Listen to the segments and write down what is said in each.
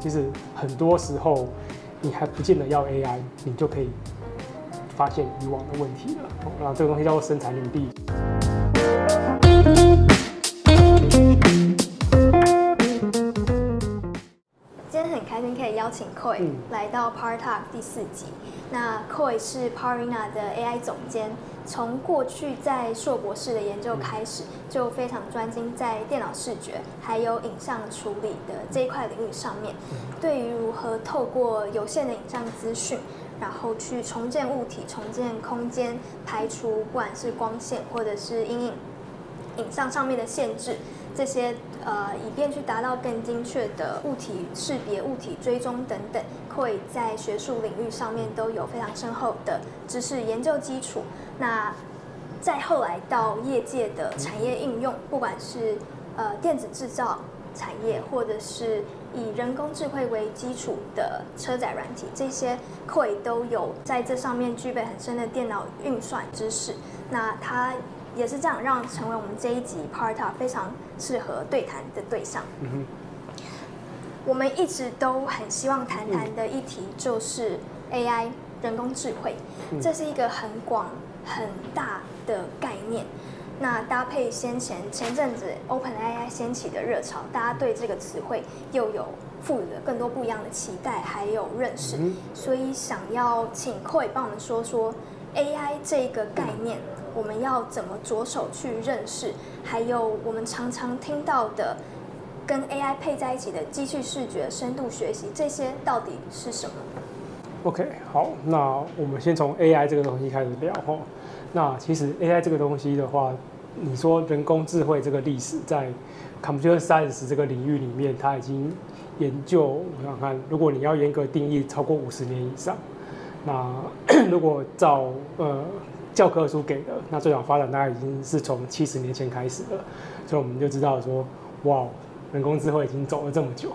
其实很多时候你还不见得要 AI，你就可以发现以往的问题了。那这个东西叫做生产领地。今天很开心可以邀请 Koi 来到 Power Talk 第四集。那 Koi 是 Powerina 的 AI 总监。从过去在硕博士的研究开始，就非常专精在电脑视觉还有影像处理的这一块领域上面。对于如何透过有限的影像资讯，然后去重建物体、重建空间，排除不管是光线或者是阴影、影像上面的限制，这些呃，以便去达到更精确的物体识别、物体追踪等等会在学术领域上面都有非常深厚的知识研究基础。那再后来到业界的产业应用，不管是呃电子制造产业，或者是以人工智慧为基础的车载软体，这些 Koy 都有在这上面具备很深的电脑运算知识。那他也是这样，让成为我们这一集 part 非常适合对谈的对象。我们一直都很希望谈谈的议题就是 AI 人工智慧，这是一个很广。很大的概念，那搭配先前前阵子 OpenAI 掀起的热潮，大家对这个词汇又有赋予了更多不一样的期待，还有认识，所以想要请 Koy 帮我们说说 AI 这个概念，我们要怎么着手去认识，还有我们常常听到的跟 AI 配在一起的机器视觉、深度学习，这些到底是什么？OK，好，那我们先从 AI 这个东西开始聊哈。那其实 AI 这个东西的话，你说人工智慧这个历史在 Computer Science 这个领域里面，它已经研究，我想看，如果你要严格定义，超过五十年以上。那 如果照呃教科书给的，那最早发展大概已经是从七十年前开始了，所以我们就知道说，哇，人工智慧已经走了这么久。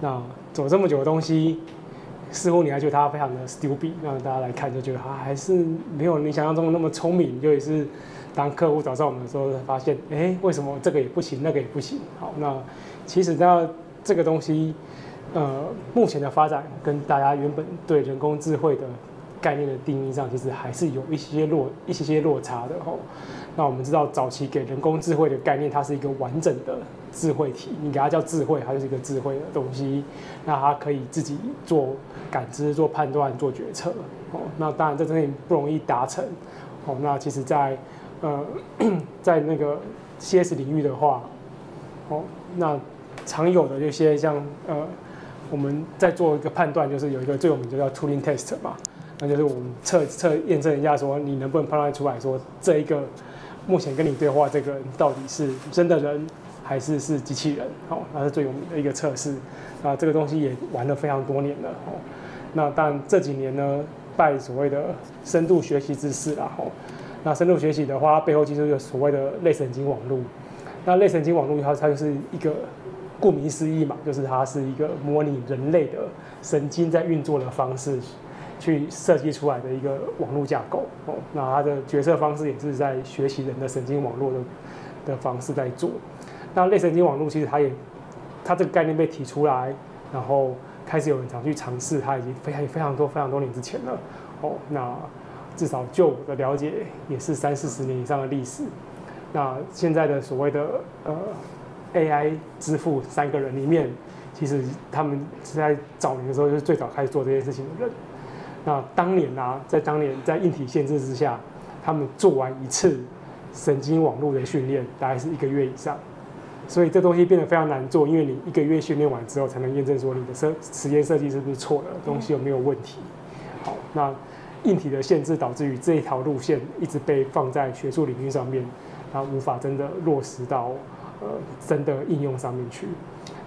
那走这么久的东西。似乎你还觉得他非常的 stupid，让大家来看就觉得他还是没有你想象中的那么聪明。就也是当客户找上我们的时候，发现，哎，为什么这个也不行，那个也不行？好，那其实呢，这个东西，呃，目前的发展跟大家原本对人工智慧的概念的定义上，其实还是有一些落一些些落差的吼。那我们知道，早期给人工智慧的概念，它是一个完整的智慧体，你给它叫智慧，它就是一个智慧的东西。那它可以自己做感知、做判断、做决策。哦，那当然这真的不容易达成。哦，那其实在，在呃，在那个 CS 领域的话，哦，那常有的这些像呃，我们在做一个判断，就是有一个最有名的叫 Turing Test 嘛，那就是我们测测验证一下，说你能不能判断出来说这一个。目前跟你对话这个人到底是真的人还是是机器人？好，那是最有名的一个测试。那这个东西也玩了非常多年了。哦，那但这几年呢，拜所谓的深度学习之势啦。哦，那深度学习的话，背后其实有所谓的类神经网络。那类神经网络它它就是一个顾名思义嘛，就是它是一个模拟人类的神经在运作的方式。去设计出来的一个网络架构哦，那它的决策方式也是在学习人的神经网络的的方式在做。那类神经网络其实它也，它这个概念被提出来，然后开始有人想去尝试，它已经非常非常多非常多年之前了哦。那至少就我的了解，也是三四十年以上的历史。那现在的所谓的呃 AI 支付三个人里面，其实他们是在早年的时候就是最早开始做这件事情的人。那当年啊，在当年在硬体限制之下，他们做完一次神经网络的训练，大概是一个月以上，所以这东西变得非常难做，因为你一个月训练完之后，才能验证说你的设实验设计是不是错了，东西有没有问题。好，那硬体的限制导致于这一条路线一直被放在学术领域上面，它无法真的落实到呃真的应用上面去。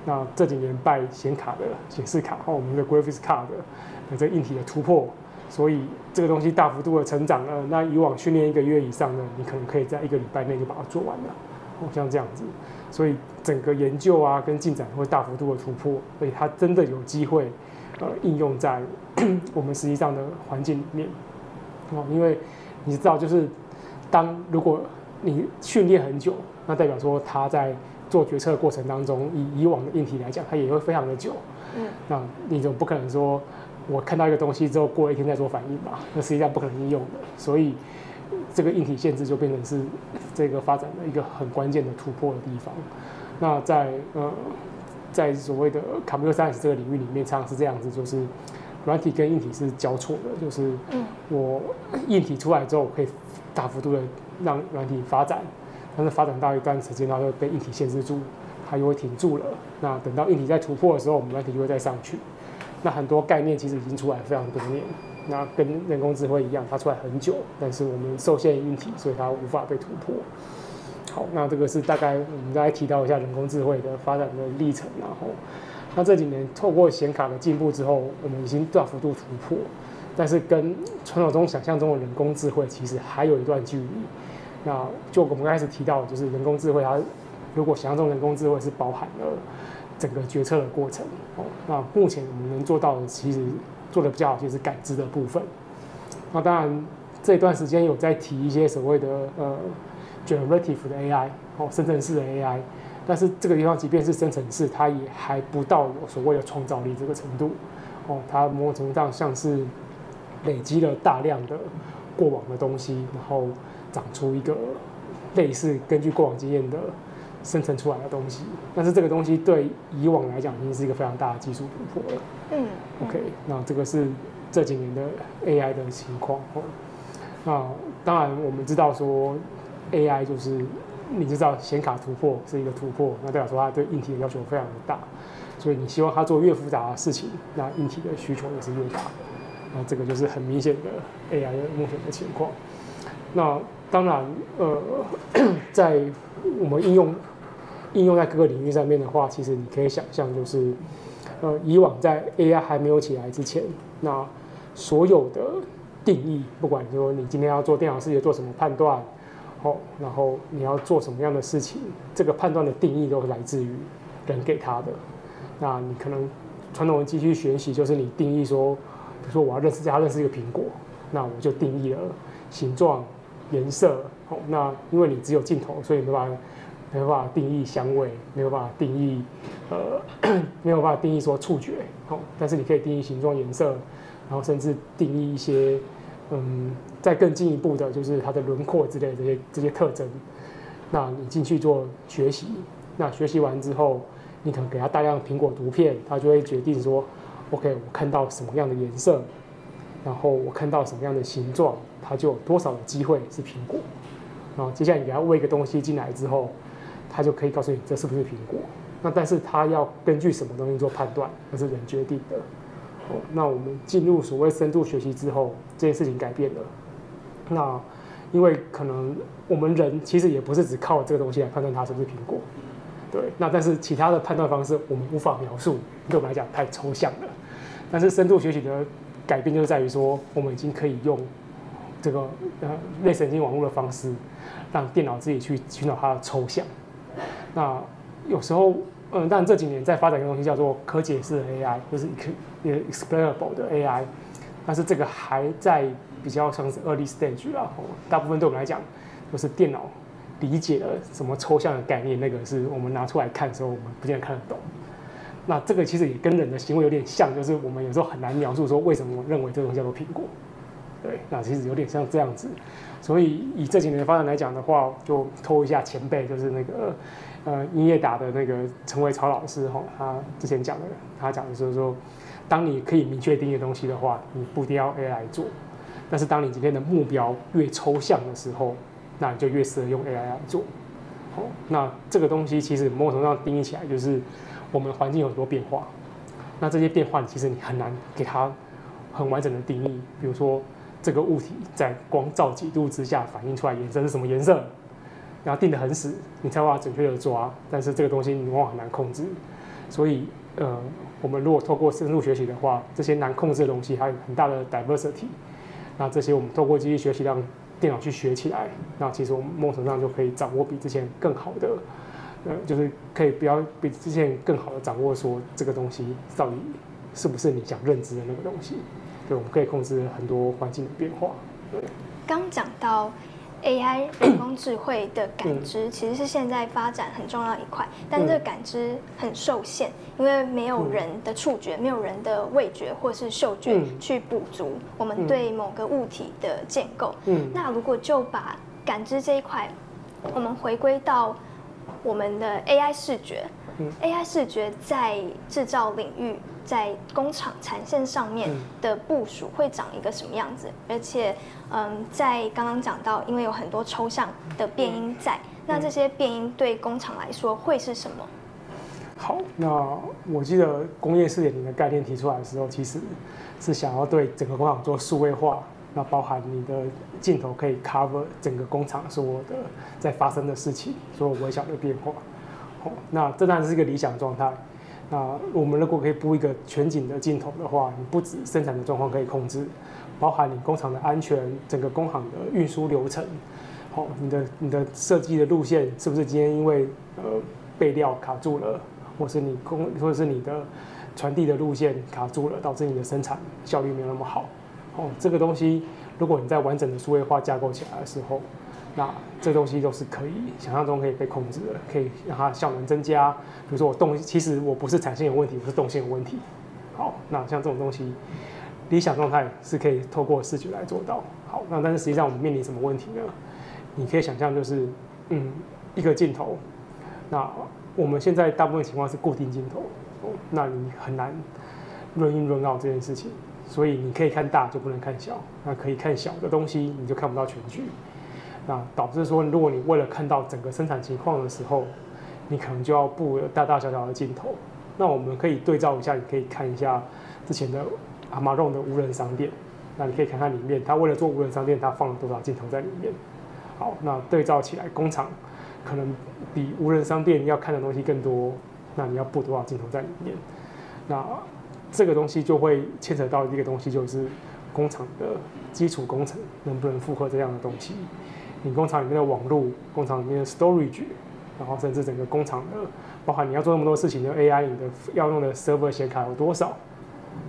那这几年拜显卡的显示卡和我们的 graphics card 这个硬体的突破，所以这个东西大幅度的成长了。那以往训练一个月以上呢，你可能可以在一个礼拜内就把它做完了，哦，像这样子。所以整个研究啊跟进展会大幅度的突破，所以它真的有机会呃应用在 我们实际上的环境里面。哦，因为你知道，就是当如果你训练很久，那代表说它在做决策的过程当中，以以往的硬体来讲，它也会非常的久。嗯，那你总不可能说我看到一个东西之后过了一天再做反应吧？那实际上不可能应用的。所以这个硬体限制就变成是这个发展的一个很关键的突破的地方。那在呃，在所谓的 computer science 这个领域里面，常常是这样子，就是软体跟硬体是交错的，就是我硬体出来之后我可以大幅度的让软体发展。但是发展到一段时间，它就被硬体限制住，它就会停住了。那等到硬体再突破的时候，我们软体就会再上去。那很多概念其实已经出来非常多年，那跟人工智慧一样，它出来很久，但是我们受限于硬体，所以它无法被突破。好，那这个是大概我们再提到一下人工智慧的发展的历程。然后，那这几年透过显卡的进步之后，我们已经大幅度突破，但是跟传统中想象中的人工智慧其实还有一段距离。那就我们刚开始提到，就是人工智慧，它如果想象中人工智慧是包含了整个决策的过程哦。那目前我们能做到的，其实做的比较好，就是感知的部分。那当然这段时间有在提一些所谓的呃 generative 的 AI 哦，生成式的 AI，但是这个地方即便是生成式，它也还不到有所谓的创造力这个程度哦。它某种程度上像是累积了大量的过往的东西，然后。长出一个类似根据过往经验的生成出来的东西，但是这个东西对以往来讲已经是一个非常大的技术突破了。嗯，OK，那这个是这几年的 AI 的情况。哦，那当然我们知道说 AI 就是你知道显卡突破是一个突破，那代表说它对硬体的要求非常的大，所以你希望它做越复杂的事情，那硬体的需求也是越大。那这个就是很明显的 AI 的目前的情况。那当然，呃，在我们应用应用在各个领域上面的话，其实你可以想象，就是呃，以往在 AI 还没有起来之前，那所有的定义，不管说你今天要做电脑视觉做什么判断，哦，然后你要做什么样的事情，这个判断的定义都是来自于人给他的。那你可能传统的机器学习，就是你定义说，比如说我要认识它，认识一个苹果，那我就定义了形状。颜色，好，那因为你只有镜头，所以没办法，没有办法定义香味，没有办法定义，呃，没有办法定义说触觉，好，但是你可以定义形状、颜色，然后甚至定义一些，嗯，再更进一步的，就是它的轮廓之类的这些这些特征。那你进去做学习，那学习完之后，你可能给它大量苹果图片，它就会决定说，OK，我看到什么样的颜色，然后我看到什么样的形状。它就有多少的机会是苹果，然后接下来你给它喂一个东西进来之后，它就可以告诉你这是不是苹果。那但是它要根据什么东西做判断，那是人决定的。哦，那我们进入所谓深度学习之后，这件事情改变了。那因为可能我们人其实也不是只靠这个东西来判断它是不是苹果，对。那但是其他的判断方式我们无法描述，对我们来讲太抽象了。但是深度学习的改变就是在于说，我们已经可以用。这个呃类神经网络的方式，让电脑自己去寻找它的抽象。那有时候，嗯，但这几年在发展一个东西叫做可解释的 AI，就是 explainable 的 AI。但是这个还在比较像是 early stage 啦。大部分对我们来讲，就是电脑理解了什么抽象的概念，那个是我们拿出来看的时候，我们不见得看得懂。那这个其实也跟人的行为有点像，就是我们有时候很难描述说为什么我认为这个东西叫做苹果。对，那其实有点像这样子，所以以这几年的发展来讲的话，就偷一下前辈，就是那个呃音乐达的那个陈伟超老师哈，他之前讲的，他讲的就是说，当你可以明确定义的东西的话，你不一定要 AI 来做，但是当你今天的目标越抽象的时候，那你就越适合用 AI 来做。好，那这个东西其实某种程度上定义起来就是我们环境有很多变化，那这些变化其实你很难给它很完整的定义，比如说。这个物体在光照几度之下反映出来颜色是什么颜色？然后定得很死，你才把它准确的抓。但是这个东西你往往很难控制，所以呃，我们如果透过深度学习的话，这些难控制的东西还有很大的 diversity。那这些我们透过机器学习让电脑去学起来，那其实我们某种上就可以掌握比之前更好的，呃，就是可以比较比之前更好的掌握说这个东西到底是不是你想认知的那个东西。对，我们可以控制很多环境的变化。对，刚讲到 AI 人工智慧的感知其实是现在发展很重要一块，但是这个感知很受限，因为没有人的触觉，没有人的味觉或是嗅觉去补足我们对某个物体的建构。那如果就把感知这一块，我们回归到我们的 AI 视觉，AI 视觉在制造领域。在工厂产线上面的部署会长一个什么样子？而且，嗯，在刚刚讲到，因为有很多抽象的变音在，那这些变音对工厂来说会是什么？好，那我记得工业四点零的概念提出来的时候，其实是想要对整个工厂做数位化，那包含你的镜头可以 cover 整个工厂所有的在发生的事情，所有微小的变化。那这当然是一个理想状态。那我们如果可以布一个全景的镜头的话，你不止生产的状况可以控制，包含你工厂的安全，整个工厂的运输流程，好，你的你的设计的路线是不是今天因为呃备料卡住了，或是你工或是你的传递的路线卡住了，导致你的生产效率没有那么好，哦，这个东西如果你在完整的数位化架构起来的时候。那这东西都是可以想象中可以被控制的，可以让它效能增加。比如说我动，其实我不是产线有问题，我是动线有问题。好，那像这种东西，理想状态是可以透过视觉来做到。好，那但是实际上我们面临什么问题呢？你可以想象就是，嗯，一个镜头，那我们现在大部分情况是固定镜头，那你很难 run in run out 这件事情，所以你可以看大就不能看小，那可以看小的东西你就看不到全局。那导致说，如果你为了看到整个生产情况的时候，你可能就要布大大小小的镜头。那我们可以对照一下，你可以看一下之前的 Amazon 的无人商店。那你可以看看里面，他为了做无人商店，他放了多少镜头在里面。好，那对照起来，工厂可能比无人商店要看的东西更多。那你要布多少镜头在里面？那这个东西就会牵扯到一个东西，就是工厂的基础工程能不能负荷这样的东西。你工厂里面的网络，工厂里面的 storage，然后甚至整个工厂的，包含你要做那么多事情的 AI，你的要用的 server 显卡有多少？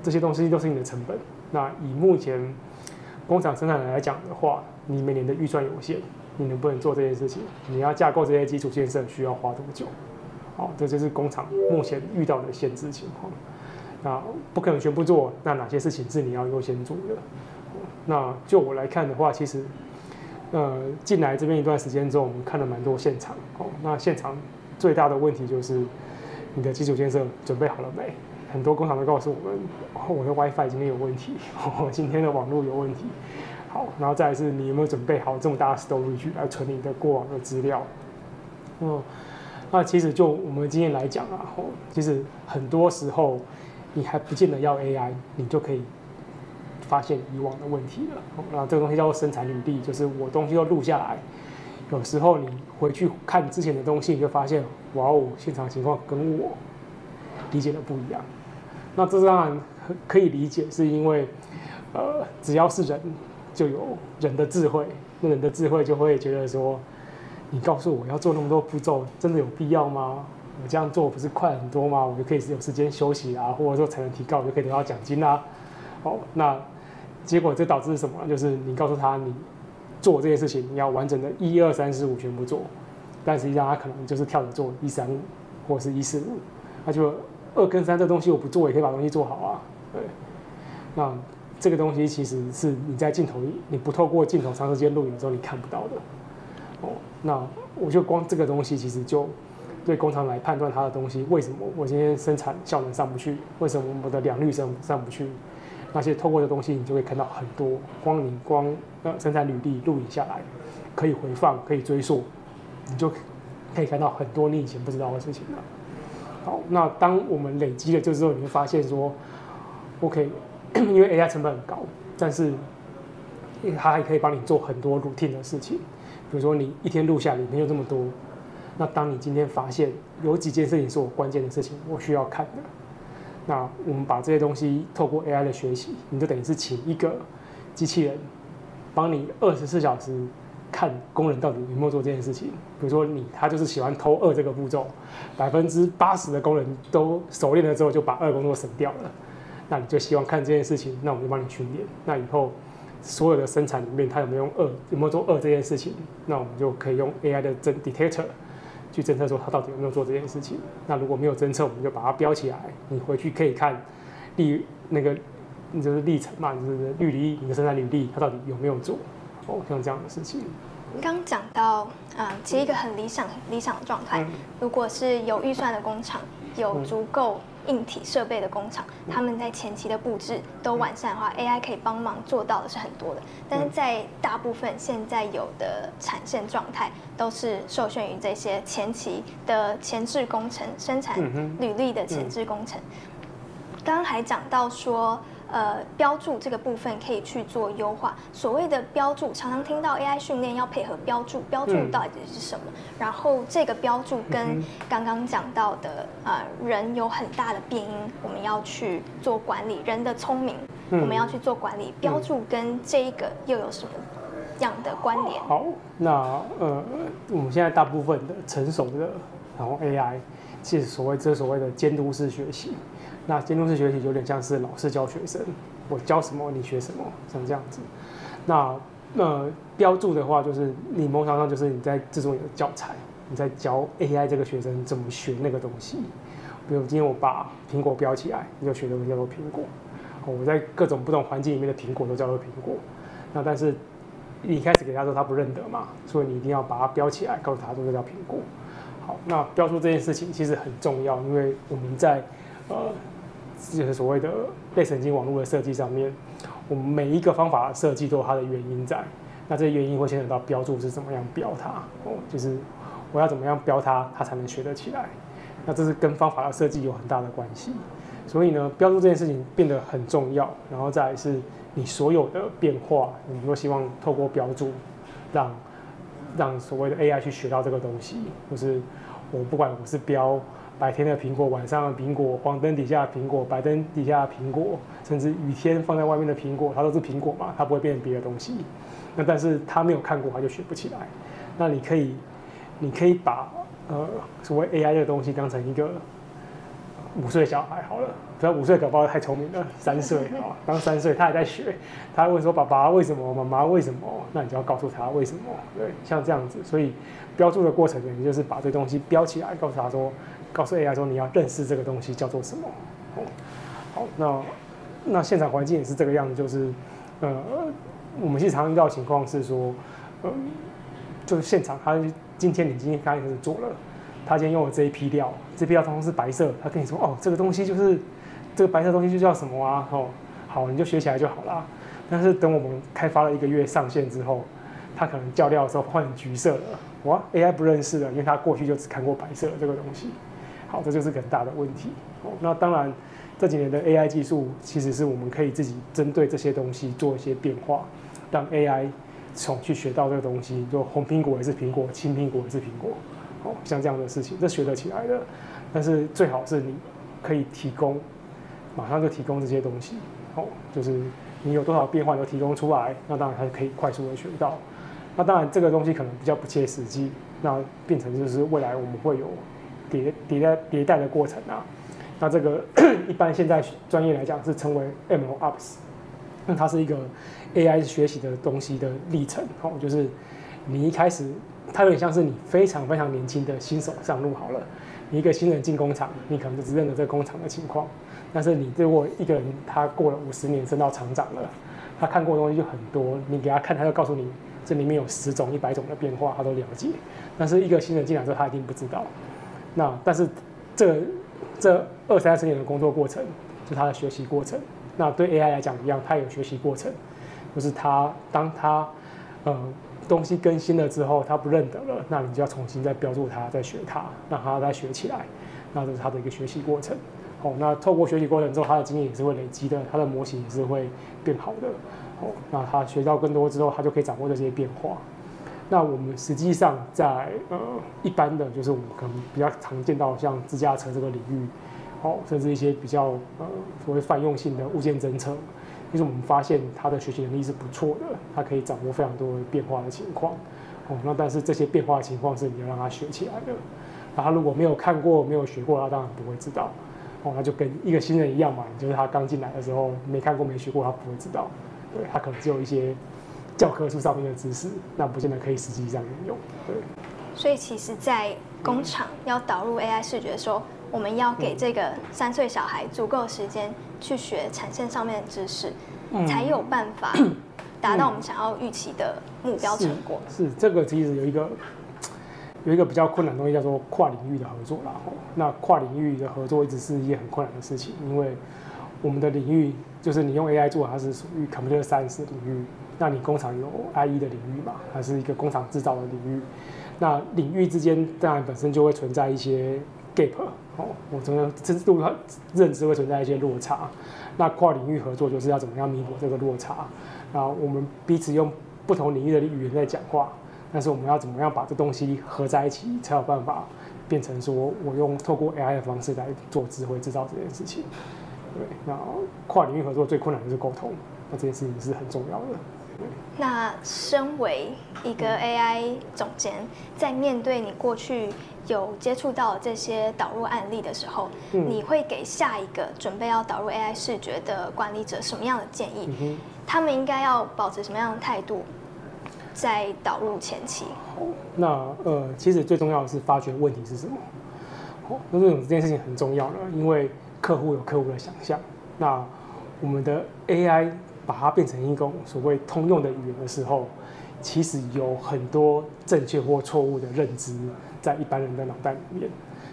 这些东西都是你的成本。那以目前工厂生产来讲的话，你每年的预算有限，你能不能做这件事情？你要架构这些基础建设需要花多久？好，这就是工厂目前遇到的限制情况。那不可能全部做，那哪些事情是你要优先做的？那就我来看的话，其实。呃，进来这边一段时间之后，我们看了蛮多现场哦。那现场最大的问题就是你的基础建设准备好了没？很多工厂都告诉我们，哦，我的 WiFi 今天有问题，哦，今天的网络有问题。好，然后再来是你有没有准备好这么大的 storage 来存你的过往的资料？嗯，那其实就我们经验来讲啊，哦，其实很多时候你还不见得要 AI，你就可以。发现以往的问题了，那这个东西叫做生产履历，就是我东西都录下来。有时候你回去看之前的东西，你就发现，哇哦，现场情况跟我理解的不一样。那这当然可以理解，是因为，呃，只要是人，就有人的智慧。那人的智慧就会觉得说，你告诉我要做那么多步骤，真的有必要吗？我这样做不是快很多吗？我就可以有时间休息啊，或者说才能提高，我就可以得到奖金啊。好，那。结果这导致什么？就是你告诉他，你做这件事情，你要完整的一二三四五全部做，但实际上他可能就是跳着做一三五或者是一四五，他就二跟三这东西我不做也可以把东西做好啊。对，那这个东西其实是你在镜头，你不透过镜头长时间录影之后你看不到的。哦，那我就光这个东西其实就对工厂来判断它的东西，为什么我今天生产效能上不去？为什么我的良率上上不去？那些透过的东西，你就会看到很多光，你光呃生产履历录影下来，可以回放，可以追溯，你就可以看到很多你以前不知道的事情了。好，那当我们累积了这之后，你会发现说，OK，因为 AI 成本很高，但是它还可以帮你做很多 routine 的事情，比如说你一天录下来没有这么多，那当你今天发现有几件事情是我关键的事情，我需要看的。那我们把这些东西透过 AI 的学习，你就等于是请一个机器人帮你二十四小时看工人到底有没有做这件事情。比如说你他就是喜欢偷二这个步骤，百分之八十的工人都熟练了之后就把二工作省掉了。那你就希望看这件事情，那我们就帮你训练。那以后所有的生产里面，他有没有用二，有没有做二这件事情，那我们就可以用 AI 的侦 detector 去侦测说他到底有没有做这件事情。那如果没有侦测，我们就把它标起来。你回去可以看历那个，你就是历程嘛，就是履历，你的生产履历，它到底有没有做哦，像这样的事情。刚讲到，啊，其实一个很理想、理想的状态，如果是有预算的工厂，有足够硬体设备的工厂，他们在前期的布置都完善的话，AI 可以帮忙做到的是很多的。但是在大部分现在有的产线状态，都是受限于这些前期的前置工程、生产履历的前置工程。刚刚还讲到说。呃，标注这个部分可以去做优化。所谓的标注，常常听到 AI 训练要配合标注，标注到底是什么？嗯、然后这个标注跟刚刚讲到的呃人有很大的变因，我们要去做管理。人的聪明，我们要去做管理。标注跟这一个又有什么样的关联？好，那呃，我们现在大部分的成熟的然后 AI，其实所谓这所谓的监督式学习。那监督式学习有点像是老师教学生，我教什么你学什么，像这样子。那那标注的话，就是你某种上就是你在制作你的教材，你在教 AI 这个学生怎么学那个东西。比如今天我把苹果标起来，你就学的东西叫做苹果。我在各种不同环境里面的苹果都叫做苹果。那但是你一开始给他说他不认得嘛，所以你一定要把它标起来，告诉他这叫苹果。好，那标注这件事情其实很重要，因为我们在呃。就是所谓的类神经网络的设计上面，我们每一个方法设计都有它的原因在。那这些原因会牵扯到标注是怎么样标它哦，就是我要怎么样标它，它才能学得起来。那这是跟方法的设计有很大的关系。所以呢，标注这件事情变得很重要。然后再是你所有的变化，你都希望透过标注，让让所谓的 AI 去学到这个东西。就是我不管我是标。白天的苹果，晚上的苹果，黄灯底下的苹果，白灯底下的苹果，甚至雨天放在外面的苹果，它都是苹果嘛，它不会变成别的东西。那但是他没有看过，他就学不起来。那你可以，你可以把呃所谓 AI 的东西当成一个五岁小孩好了，不要五岁搞不好太聪明了，三岁啊，当三岁他还在学，他会说爸爸为什么，妈妈为什么？那你就要告诉他为什么。对，像这样子，所以标注的过程呢，你就是把这东西标起来，告诉他说。告诉 AI 说你要认识这个东西叫做什么？哦好，那那现场环境也是这个样子，就是呃，我们经常遇到的情况是说，呃，就是现场他今天你今天刚开始做了，他今天用了这一批料，这批料通常是白色，他跟你说哦，这个东西就是这个白色东西就叫什么啊？哦，好，你就学起来就好了。但是等我们开发了一个月上线之后，他可能叫料的时候换成橘色了，哇，AI 不认识了，因为他过去就只看过白色这个东西。好，这就是很大的问题。哦，那当然，这几年的 AI 技术其实是我们可以自己针对这些东西做一些变化，让 AI 从去学到这个东西，就红苹果也是苹果，青苹果也是苹果。哦，像这样的事情，这学得起来的。但是最好是你可以提供，马上就提供这些东西。哦，就是你有多少变化都提供出来，那当然它可以快速的学到。那当然这个东西可能比较不切实际，那变成就是未来我们会有。迭迭代迭代的过程啊，那这个 一般现在专业来讲是称为 MLOps，那它是一个 AI 学习的东西的历程哦，就是你一开始它有点像是你非常非常年轻的新手上路好了，你一个新人进工厂，你可能就只认得这个工厂的情况，但是你如果一个人他过了五十年升到厂长了，他看过的东西就很多，你给他看，他就告诉你这里面有十种、一百种的变化，他都了解，但是一个新人进来之后，他一定不知道。那但是，这这二三十年的工作过程，就是他的学习过程。那对 AI 来讲一样，它有学习过程，就是他当他呃东西更新了之后，他不认得了，那你就要重新再标注它，再学它，让他再学起来。那这是他的一个学习过程。好，那透过学习过程之后，他的经验也是会累积的，他的模型也是会变好的。好，那他学到更多之后，他就可以掌握这些变化。那我们实际上在呃一般的，就是我们可能比较常见到像自驾车这个领域，哦，甚至一些比较呃所谓泛用性的。物件侦测，其实我们发现它的。学习能力是不错的，它可以掌握非常多的。变化的。情况，哦，那但是这些变化的。情况是你要让他学起来的，那他如果没有看过、没有学过，他当然不会知道，哦，那就跟一个新人一样嘛，就是他刚进来的。时候没看过、没学过，他不会知道，对，他可能只有一些教科书上面的知识，那不见得可以实际上应用。对，所以其实，在工厂要导入 AI 视觉的时候，我们要给这个三岁小孩足够的时间去学产线上面的知识，嗯、才有办法 达到我们想要预期的目标成果。是，是这个其实有一个有一个比较困难的东西，叫做跨领域的合作啦。那跨领域的合作一直是一件很困难的事情，因为我们的领域就是你用 AI 做，它是属于 Computer Science 领域。那你工厂有 IE 的领域嘛？还是一个工厂制造的领域。那领域之间当然本身就会存在一些 gap 哦，我真的这度认知会存在一些落差。那跨领域合作就是要怎么样弥补这个落差？那我们彼此用不同领域的语言在讲话，但是我们要怎么样把这东西合在一起，才有办法变成说我用透过 AI 的方式来做智慧制造这件事情。对，那跨领域合作最困难的是沟通，那这件事情是很重要的。那身为一个 AI 总监，在面对你过去有接触到这些导入案例的时候，嗯、你会给下一个准备要导入 AI 视觉的管理者什么样的建议？嗯、他们应该要保持什么样的态度，在导入前期？那呃，其实最重要的是发掘问题是什么。哦，那这种这件事情很重要呢，因为客户有客户的想象。那我们的 AI。把它变成一种所谓通用的语言的时候，其实有很多正确或错误的认知在一般人的脑袋里面，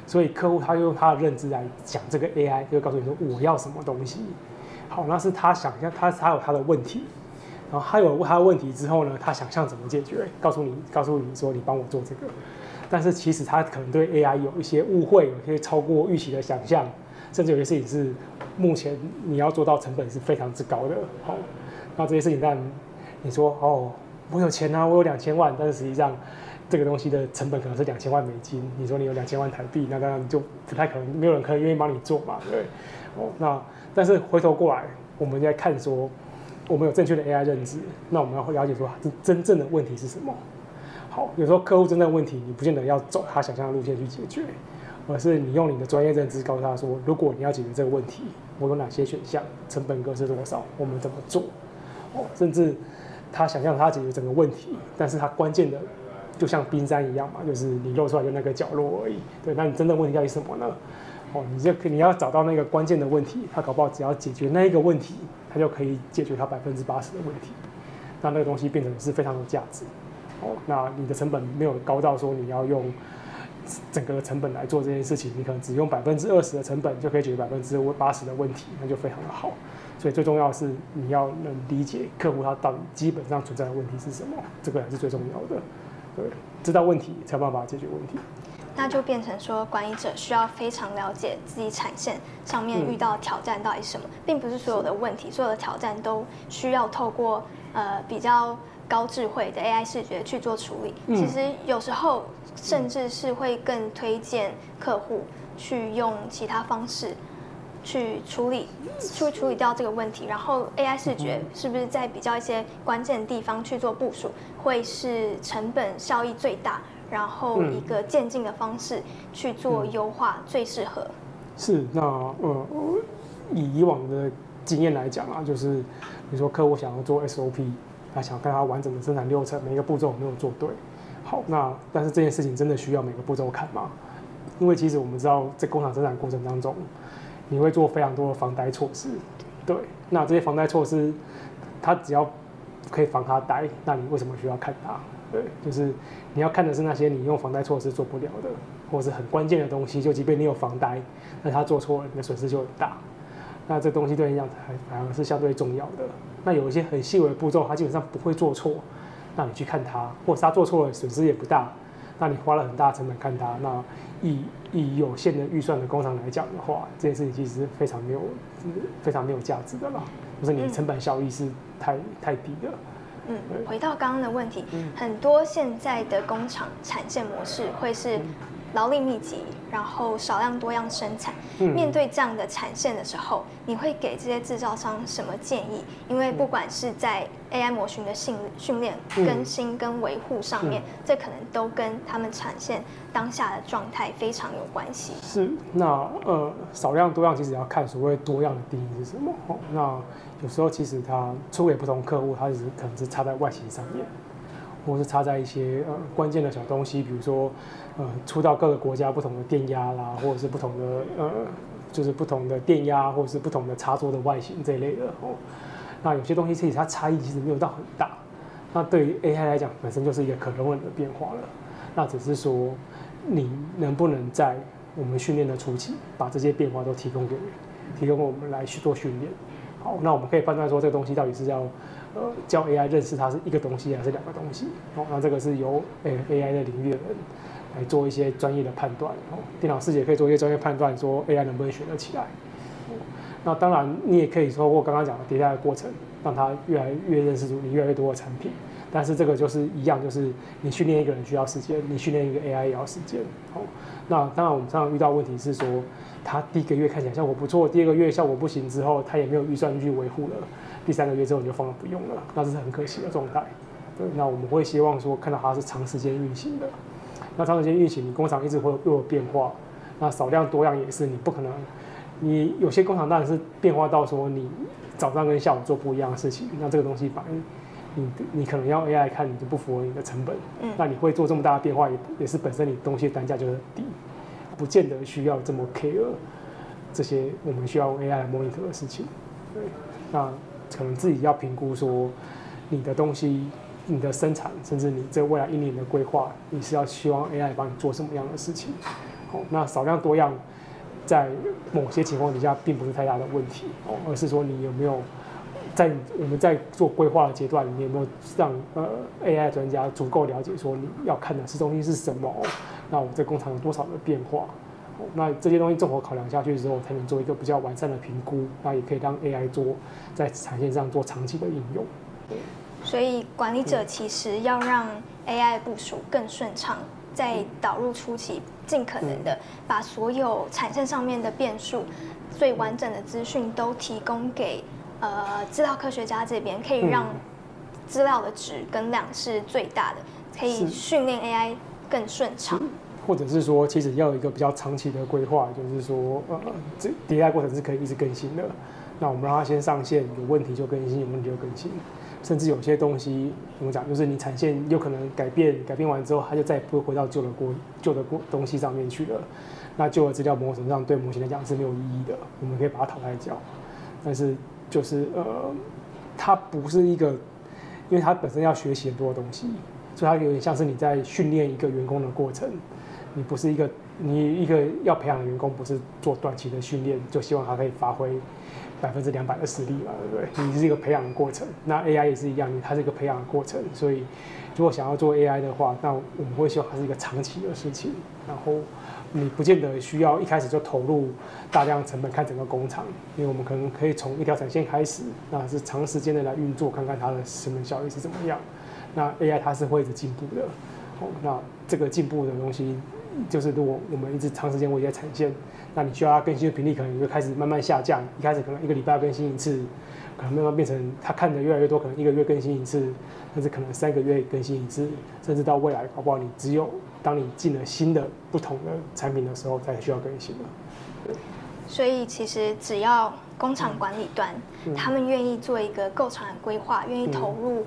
所以客户他用他的认知来讲这个 AI，就会告诉你说我要什么东西。好，那是他想象，他他有他的问题，然后他有他的问题之后呢，他想象怎么解决，告诉你，告诉你说你帮我做这个，但是其实他可能对 AI 有一些误会，有些超过预期的想象。甚至有些事情是目前你要做到成本是非常之高的，好，那这些事情，但你说哦，我有钱啊，我有两千万，但是实际上这个东西的成本可能是两千万美金。你说你有两千万台币，那当然就不太可能，没有人可能愿意帮你做嘛，对，哦，那但是回头过来，我们在看说，我们有正确的 AI 认知，那我们要了解说，这真正的问题是什么？好，有时候客户真正的问题，你不见得要走他想象的路线去解决。而是你用你的专业认知告诉他说，如果你要解决这个问题，我有哪些选项，成本各是多少，我们怎么做？哦，甚至他想象他解决整个问题，但是他关键的就像冰山一样嘛，就是你露出来的那个角落而已。对，那你真正问题在于什么呢？哦，你就你要找到那个关键的问题，他搞不好只要解决那一个问题，他就可以解决他百分之八十的问题。那那个东西变成是非常有价值。哦，那你的成本没有高到说你要用。整个成本来做这件事情，你可能只用百分之二十的成本就可以解决百分之八十的问题，那就非常的好。所以最重要的是你要能理解客户他到底基本上存在的问题是什么，这个还是最重要的。对，知道问题才有办法解决问题。那就变成说，管理者需要非常了解自己产线上面遇到的挑战到底是什么，并不是所有的问题、所有的挑战都需要透过呃比较高智慧的 AI 视觉去做处理。其实有时候。甚至是会更推荐客户去用其他方式去处理，去处理掉这个问题。然后 AI 视觉是不是在比较一些关键的地方去做部署，会是成本效益最大，然后一个渐进的方式去做优化最适合。是，那呃，以以往的经验来讲啊，就是比如说客户想要做 SOP，他想看他完整的生产流程，每一个步骤有没有做对。好，那但是这件事情真的需要每个步骤看吗？因为其实我们知道，在工厂生产过程当中，你会做非常多的防呆措施。对，那这些防呆措施，它只要可以防它呆，那你为什么需要看它？对，就是你要看的是那些你用防呆措施做不了的，或是很关键的东西。就即便你有防呆，那它做错了，你的损失就很大。那这东西对你讲还反而是相对重要的。那有一些很细微的步骤，它基本上不会做错。那你去看它，或者他做错了，损失也不大。那你花了很大成本看它，那以以有限的预算的工厂来讲的话，这件事情其实是非常没有、非常没有价值的啦。就是你的成本效益是太、嗯、太低的。嗯，回到刚刚的问题，嗯、很多现在的工厂产线模式会是劳力密集，然后少量多样生产。嗯、面对这样的产线的时候，你会给这些制造商什么建议？因为不管是在 AI 模型的训训练、更新跟维护上面，嗯、这可能都跟他们产线当下的状态非常有关系。是，那呃，少量多样其实要看所谓多样的定义是什么。哦，那有时候其实它出给不同客户，它只是可能是差在外形上面。或是插在一些呃关键的小东西，比如说呃出到各个国家不同的电压啦，或者是不同的呃就是不同的电压，或者是不同的插座的外形这一类的哦。那有些东西其实它差异其实没有到很大，那对于 AI 来讲本身就是一个可容忍的变化了。那只是说你能不能在我们训练的初期把这些变化都提供给提供给我们来去做训练。好，那我们可以判断说这个东西到底是要。呃，教 AI 认识它是一个东西还是两个东西？哦，那这个是由 AI 的领域的人来做一些专业的判断。哦，电脑师也可以做一些专业判断，说 AI 能不能学得起来。哦，那当然，你也可以透过刚刚讲的迭代的过程，让它越来越认识你越来越多的产品。但是这个就是一样，就是你训练一个人需要时间，你训练一个 AI 也要时间。哦，那当然我们常常遇到问题是说，它第一个月看起来效果不错，第二个月效果不行之后，它也没有预算去维护了。第三个月之后你就放了不用了，那这是很可惜的状态。对，那我们会希望说看到它是长时间运行的。那长时间运行，你工厂一直会有变化。那少量多样也是，你不可能，你有些工厂当然是变化到说你早上跟下午做不一样的事情，那这个东西反正你你可能要 AI 看你就不符合你的成本。嗯。那你会做这么大的变化，也也是本身你东西的单价就很低，不见得需要这么 care 这些我们需要用 AI 来 monitor 的事情。对，那。可能自己要评估说，你的东西、你的生产，甚至你这未来一年的规划，你是要希望 AI 帮你做什么样的事情？哦，那少量多样，在某些情况底下并不是太大的问题哦，而是说你有没有在我们在做规划的阶段，你有没有让呃 AI 专家足够了解说你要看的是东西是什么？那我这工厂有多少的变化？那这些东西综合考量下去之后，才能做一个比较完善的评估。那也可以让 AI 做在产线上做长期的应用。所以管理者其实要让 AI 部署更顺畅，在导入初期尽可能的把所有产线上面的变数、最完整的资讯都提供给呃资料科学家这边，可以让资料的值跟量是最大的，可以训练 AI 更顺畅。或者是说，其实要有一个比较长期的规划，就是说，呃，这迭代过程是可以一直更新的。那我们让它先上线，有问题就更新，有问题就更新。甚至有些东西，怎么讲，就是你产线有可能改变，改变完之后，它就再也不会回到旧的过旧的过东西上面去了。那旧的资料模型上对模型来讲是没有意义的，我们可以把它淘汰掉。但是就是呃，它不是一个，因为它本身要学习很多东西，所以它有点像是你在训练一个员工的过程。你不是一个，你一个要培养的员工，不是做短期的训练就希望他可以发挥百分之两百的实力嘛，对不对？你是一个培养的过程，那 AI 也是一样，它是一个培养的过程。所以，如果想要做 AI 的话，那我们会希望它是一个长期的事情。然后，你不见得需要一开始就投入大量成本看整个工厂，因为我们可能可以从一条产线开始，那是长时间的来运作，看看它的成本效益是怎么样。那 AI 它是会一直进步的，哦，那这个进步的东西。就是如果我们一直长时间维持在产线，那你需要它更新的频率可能就开始慢慢下降。一开始可能一个礼拜要更新一次，可能慢慢变成他看的越来越多，可能一个月更新一次，甚至可能三个月更新一次，甚至到未来，好不好你只有当你进了新的不同的产品的时候才需要更新了。对。所以其实只要工厂管理端，嗯、他们愿意做一个够长的规划，愿意投入，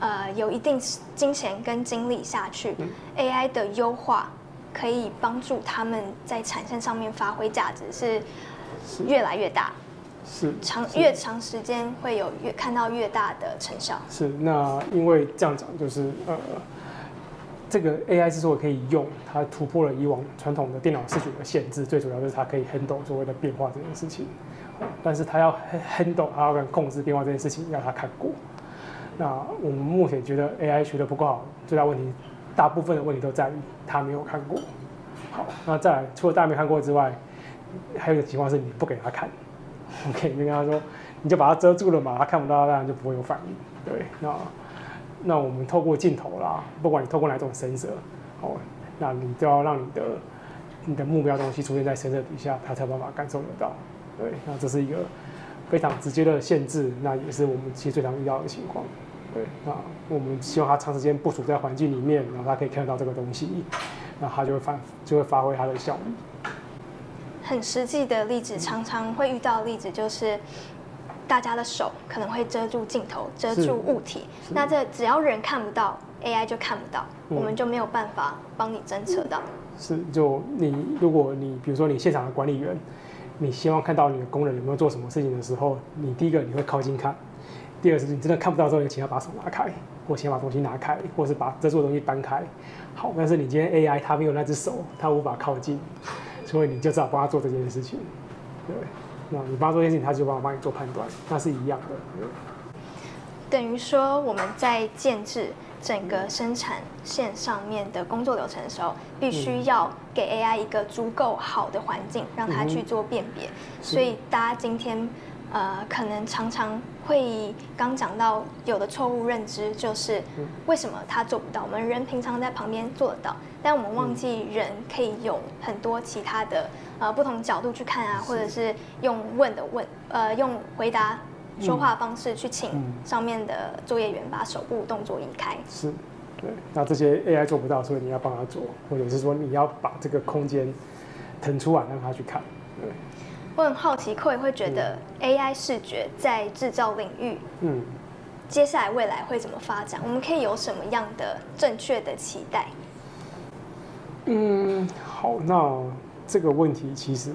嗯、呃，有一定金钱跟精力下去、嗯、，AI 的优化。可以帮助他们在产线上面发挥价值，是越来越大，是长越长时间会有越看到越大的成效。是那因为这样讲，就是呃，这个 AI 之所以可以用，它突破了以往传统的电脑视觉的限制，最主要就是它可以 handle 所谓的变化这件事情。但是它要 handle，它要控制变化这件事情，要它看过。那我们目前觉得 AI 学的不够好，最大问题。大部分的问题都在于他没有看过。好，那再来，除了大家没看过之外，还有一个情况是你不给他看，OK，你跟他说，你就把它遮住了嘛，他看不到，当然就不会有反应。对，那那我们透过镜头啦，不管你透过哪种神色好，那你都要让你的你的目标东西出现在神色底下，他才有办法感受得到。对，那这是一个非常直接的限制，那也是我们其实最常遇到的情况。对，那我们希望它长时间部署在环境里面，然后它可以看得到这个东西，那它就会发就会发挥它的效益。很实际的例子，常常会遇到的例子就是，大家的手可能会遮住镜头，遮住物体。那这只要人看不到，AI 就看不到，嗯、我们就没有办法帮你侦测到。是，就你如果你比如说你现场的管理员，你希望看到你的工人有没有做什么事情的时候，你第一个你会靠近看，第二个是你真的看不到之后，你请他把手拿开，或请他把东西拿开，或是把遮住的东西搬开。好，但是你今天 AI 它没有那只手，它无法靠近。所以你就只好帮他做这件事情，对，那你帮他做这件事情，他就帮我帮你做判断，那是一样的。等于说我们在建制整个生产线上面的工作流程的时候，必须要给 AI 一个足够好的环境，让它去做辨别。所以大家今天。呃，可能常常会刚讲到有的错误认知，就是为什么他做不到？我们人平常在旁边做得到，但我们忘记人可以有很多其他的呃不同角度去看啊，或者是用问的问，呃，用回答说话方式去请上面的作业员把手部动作移开。是，对。那这些 AI 做不到，所以你要帮他做，或者是说你要把这个空间腾出来让他去看，对。我很好奇，Coy 会觉得 AI 视觉在制造领域，嗯，接下来未来会怎么发展？我们可以有什么样的正确的期待？嗯，好，那这个问题其实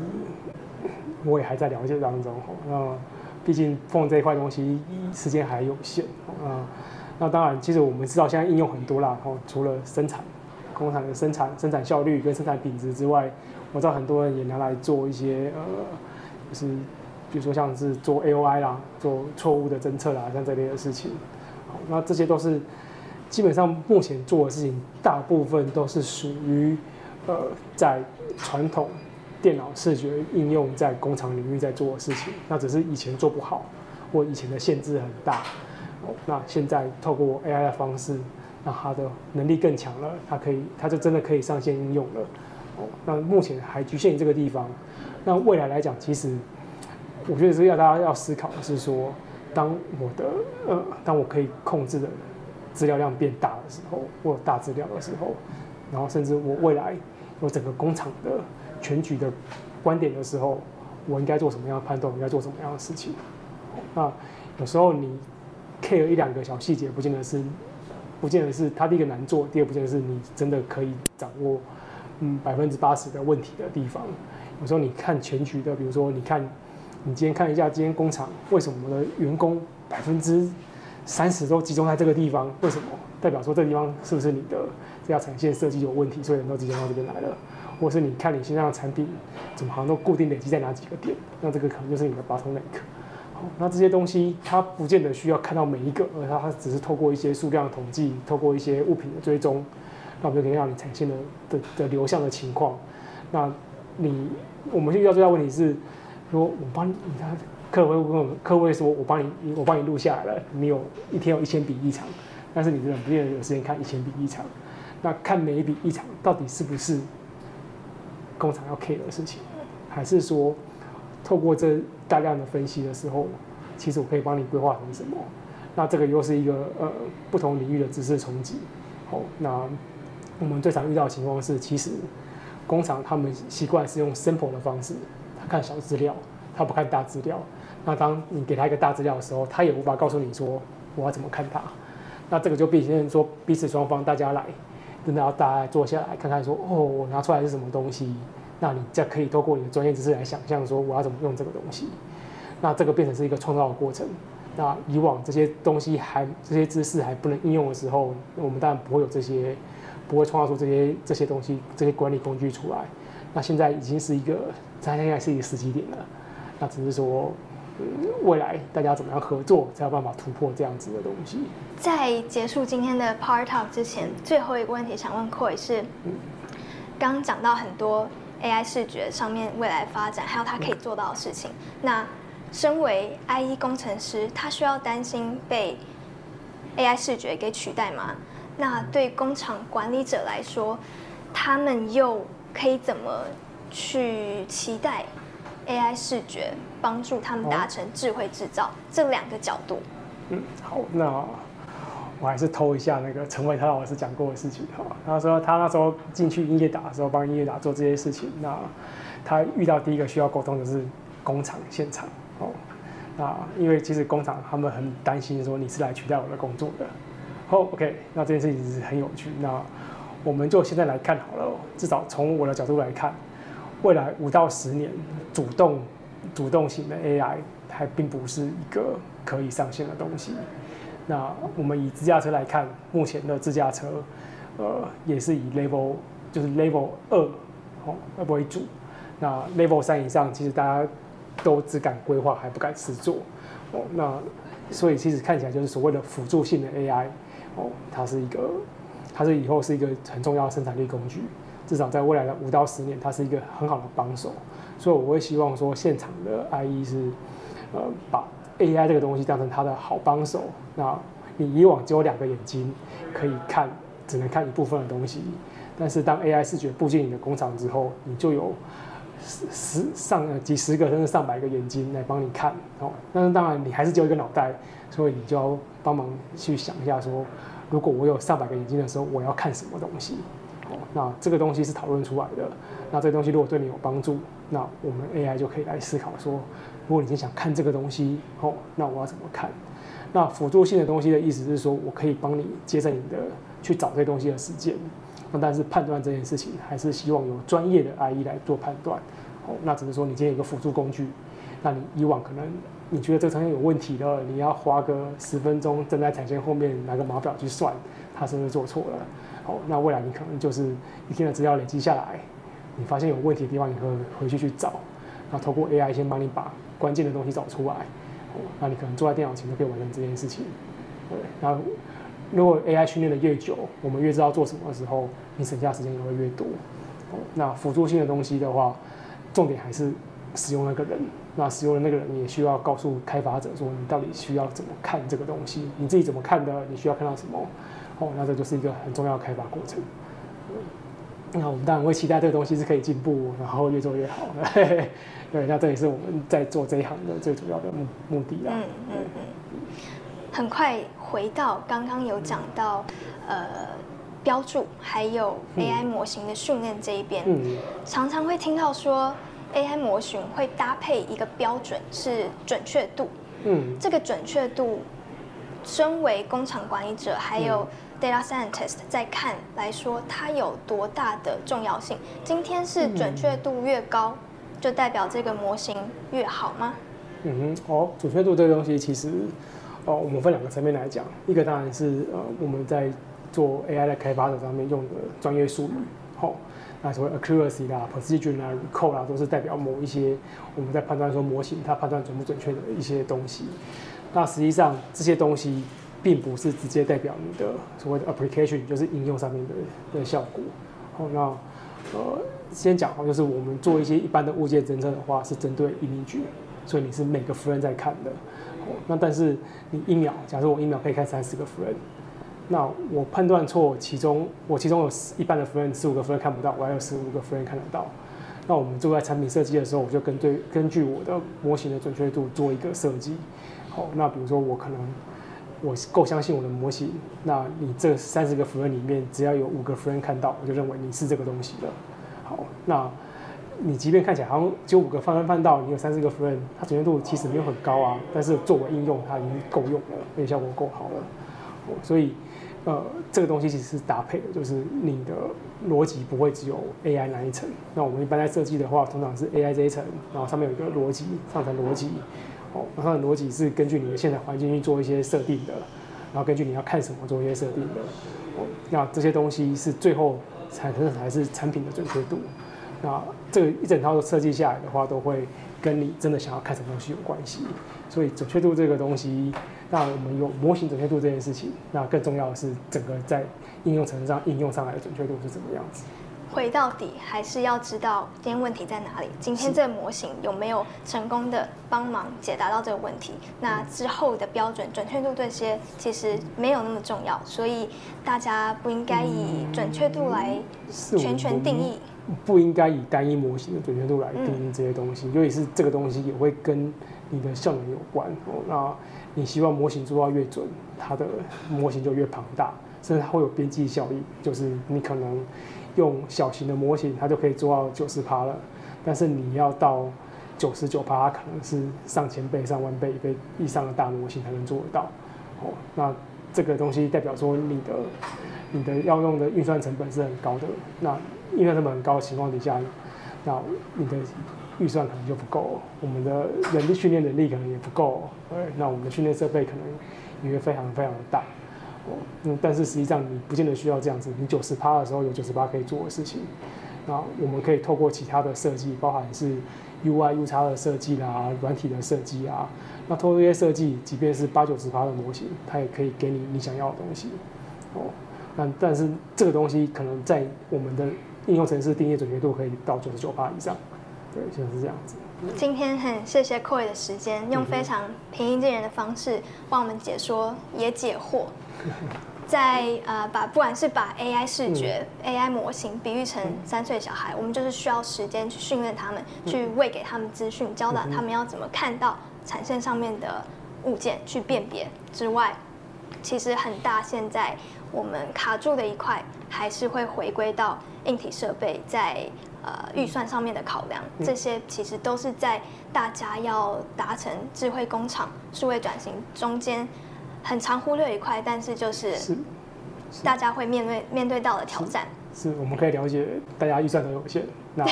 我也还在了解当中。那毕竟碰这一块东西时间还有限啊。那当然，其实我们知道现在应用很多啦。哦，除了生产工厂的生产生产效率跟生产品质之外，我知道很多人也拿来做一些呃。就是，比如说像是做 AOI 啦，做错误的侦测啦，像这类的事情，好，那这些都是基本上目前做的事情，大部分都是属于呃在传统电脑视觉应用在工厂领域在做的事情，那只是以前做不好，或以前的限制很大，哦，那现在透过 AI 的方式，那它的能力更强了，它可以，它就真的可以上线应用了，那目前还局限于这个地方。那未来来讲，其实我觉得是要大家要思考的是说，当我的呃，当我可以控制的资料量变大的时候，或大资料的时候，然后甚至我未来有整个工厂的全局的观点的时候，我应该做什么样的判断？应该做什么样的事情？那有时候你 care 一两个小细节，不见得是，不见得是它第一个难做，第二不见得是你真的可以掌握嗯百分之八十的问题的地方。有时候你看全局的，比如说你看，你今天看一下今天工厂为什么的员工百分之三十都集中在这个地方？为什么？代表说这地方是不是你的这条产线设计有问题，所以人都集中到这边来了？或是你看你现在的产品怎么好像都固定累积在哪几个点？那这个可能就是你的 bottleneck。好，那这些东西它不见得需要看到每一个，而它它只是透过一些数量统计，透过一些物品的追踪，那我就可以让你呈现的的的流向的情况，那你。我们遇到最大问题是，说我帮你，他客户会问，客户会说我帮你，我帮你录下来了，你有一天有一千笔异常，但是你真的不见得有时间看一千笔异常，那看每一笔异常到底是不是工厂要 care 的事情，还是说透过这大量的分析的时候，其实我可以帮你规划成什么？那这个又是一个呃不同领域的知识冲击。好，那我们最常遇到的情况是，其实。工厂他们习惯是用 simple 的方式，他看小资料，他不看大资料。那当你给他一个大资料的时候，他也无法告诉你说我要怎么看它。那这个就必须说彼此双方大家来，真的要大家坐下来看看说哦，我拿出来是什么东西。那你再可以透过你的专业知识来想象说我要怎么用这个东西。那这个变成是一个创造的过程。那以往这些东西还这些知识还不能应用的时候，我们当然不会有这些。不会创造出这些这些东西，这些管理工具出来。那现在已经是一个，它现在是一个时机点了。那只是说，嗯，未来大家怎么样合作，才有办法突破这样子的东西。在结束今天的 Power Talk 之前，最后一个问题想问 Coy 是，刚刚讲到很多 AI 视觉上面未来发展，还有它可以做到的事情。那身为 IE 工程师，他需要担心被 AI 视觉给取代吗？那对工厂管理者来说，他们又可以怎么去期待 AI 视觉帮助他们达成智慧制造？这两个角度。嗯，好，那我还是偷一下那个陈伟他老师讲过的事情哈。他说他那时候进去英业达的时候，帮英业达做这些事情，那他遇到第一个需要沟通的是工厂现场哦。那因为其实工厂他们很担心说你是来取代我的工作的。好，OK，那这件事情是很有趣。那我们就现在来看好了，至少从我的角度来看，未来五到十年，主动主动型的 AI 还并不是一个可以上线的东西。那我们以自驾车来看，目前的自驾车，呃，也是以 Level 就是 Level 二哦为主。那 Level 三以上，其实大家都只敢规划，还不敢试做哦。那所以其实看起来就是所谓的辅助性的 AI。哦，它是一个，它是以后是一个很重要的生产力工具，至少在未来的五到十年，它是一个很好的帮手。所以我会希望说，现场的 IE 是，呃，把 AI 这个东西当成它的好帮手。那你以往只有两个眼睛可以看，只能看一部分的东西，但是当 AI 视觉步进你的工厂之后，你就有十上几十个甚至上百个眼睛来帮你看。哦，但是当然你还是只有一个脑袋，所以你就要。帮忙去想一下，说如果我有上百个眼睛的时候，我要看什么东西？哦，那这个东西是讨论出来的。那这个东西如果对你有帮助，那我们 AI 就可以来思考说，如果你想看这个东西，哦，那我要怎么看？那辅助性的东西的意思是说，我可以帮你节省你的去找这些东西的时间。那但是判断这件事情，还是希望有专业的 IE 来做判断。哦，那只是说你今天有个辅助工具，那你以往可能。你觉得这个产品有问题的，你要花个十分钟站在产线后面拿个码表去算，它是不是做错了？好，那未来你可能就是一天的资料累积下来，你发现有问题的地方，你会回去去找，然后透过 AI 先帮你把关键的东西找出来，哦那你可能坐在电脑前就可以完成这件事情。对，然后如果 AI 训练的越久，我们越知道做什么的时候，你省下时间也会越多。那辅助性的东西的话，重点还是使用那个人。那使用的那个人也需要告诉开发者说，你到底需要怎么看这个东西，你自己怎么看的，你需要看到什么？哦，那这就是一个很重要的开发过程。那我们当然会期待这个东西是可以进步，然后越做越好。对，那这也是我们在做这一行的最主要的目目的啦。嗯嗯嗯。很快回到刚刚有讲到，呃，标注还有 AI 模型的训练这一边，嗯，常常会听到说。AI 模型会搭配一个标准，是准确度。嗯，这个准确度，身为工厂管理者还有 data scientist 在看来说，它有多大的重要性？今天是准确度越高，就代表这个模型越好吗？嗯哼，哦，准确度这个东西其实，哦，我们分两个层面来讲，一个当然是呃我们在做 AI 的开发者上面用的专业术语，好、哦。那所谓 accuracy 啦、precision 啦、recall 啦，都是代表某一些我们在判断说模型它判断准不准确的一些东西。那实际上这些东西并不是直接代表你的所谓的 application，就是应用上面的的效果。好，那呃先讲好，就是我们做一些一般的物件侦测的话，是针对 image，所以你是每个 frame 在看的。那但是你一秒，假设我一秒可以看三十个 friend，。那我判断错，其中我其中有一半的 friend，十五个 friend 看不到，我还有十五个 friend 看得到。那我们做在产品设计的时候，我就根据根据我的模型的准确度做一个设计。好，那比如说我可能我够相信我的模型，那你这三十个 friend 里面只要有五个 friend 看到，我就认为你是这个东西了。好，那你即便看起来好像只有五个翻翻翻到，你有三四个 friend，它准确度其实没有很高啊，但是作为应用它已经够用了，而且效果够好了。所以。呃，这个东西其实是搭配的，就是你的逻辑不会只有 AI 那一层。那我们一般在设计的话，通常是 AI 这一层，然后上面有一个逻辑，上层逻辑。哦，那上层逻辑是根据你的现在环境去做一些设定的，然后根据你要看什么做一些设定的。哦，那这些东西是最后产生的才是产品的准确度。那这个一整套的设计下来的话，都会跟你真的想要看什么东西有关系。所以准确度这个东西。那我们有模型准确度这件事情，那更重要的是整个在应用层面上应用上来的准确度是怎么样子？回到底还是要知道今天问题在哪里。今天这个模型有没有成功的帮忙解答到这个问题？那之后的标准准确度这些其实没有那么重要，所以大家不应该以准确度来全权定义。不应该以单一模型的准确度来定义这些东西，尤其是这个东西也会跟你的效能有关哦。那你希望模型做到越准，它的模型就越庞大，甚至它会有边际效益，就是你可能用小型的模型，它就可以做到九十趴了，但是你要到九十九趴，它可能是上千倍、上万倍、以上的大模型才能做得到。哦，那这个东西代表说你的你的要用的运算成本是很高的。那运算成本很高的情况底下，那你的预算可能就不够，我们的人力训练能力可能也不够，那我们的训练设备可能也会非常非常的大，哦，嗯，但是实际上你不见得需要这样子，你九十趴的时候有九十趴可以做的事情，那我们可以透过其他的设计，包含是 UI、UX 的设计啦，软体的设计啊，那透过这些设计，即便是八九十趴的模型，它也可以给你你想要的东西，哦，那但是这个东西可能在我们的应用程式定义准确度可以到九十九趴以上，对，就是这样子。今天很谢谢 Koi 的时间，用非常平易近人的方式帮我们解说也解惑，在呃把不管是把 AI 视觉、嗯、AI 模型比喻成三岁小孩，我们就是需要时间去训练他们，去喂给他们资讯，教导他们要怎么看到产线上面的物件去辨别之外，其实很大现在我们卡住的一块还是会回归到。硬体设备在呃预算上面的考量，这些其实都是在大家要达成智慧工厂数位转型中间很常忽略一块，但是就是大家会面对面对到的挑战。是，是我们可以了解大家预算都有限，那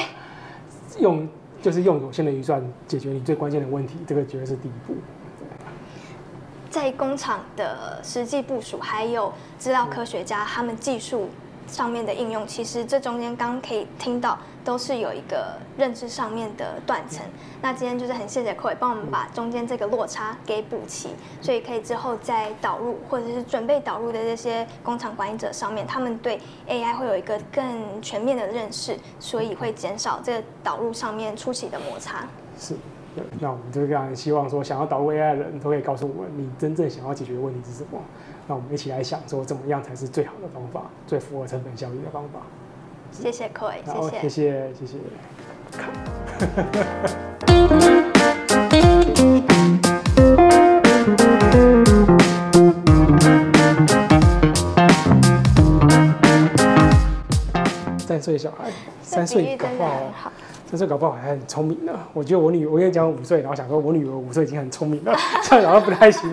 用就是用有限的预算解决你最关键的问题，这个绝对是第一步。在工厂的实际部署，还有资料科学家他们技术。上面的应用，其实这中间刚刚可以听到，都是有一个认知上面的断层。那今天就是很谢谢 Coy 帮我们把中间这个落差给补齐，所以可以之后再导入或者是准备导入的这些工厂管理者上面，他们对 AI 会有一个更全面的认识，所以会减少这个导入上面初期的摩擦。是。那我们就非常希望说，想要导入 AI 的人都可以告诉我们，你真正想要解决的问题是什么？那我们一起来想说，怎么样才是最好的方法，最符合成本效益的方法。谢谢 Coy，谢谢，谢谢，谢谢。三岁小孩，三岁搞不好。三岁搞不好还很聪明呢。我觉得我女儿，我跟你讲五岁，然后想说我女儿五岁已经很聪明了，这样好像不太行。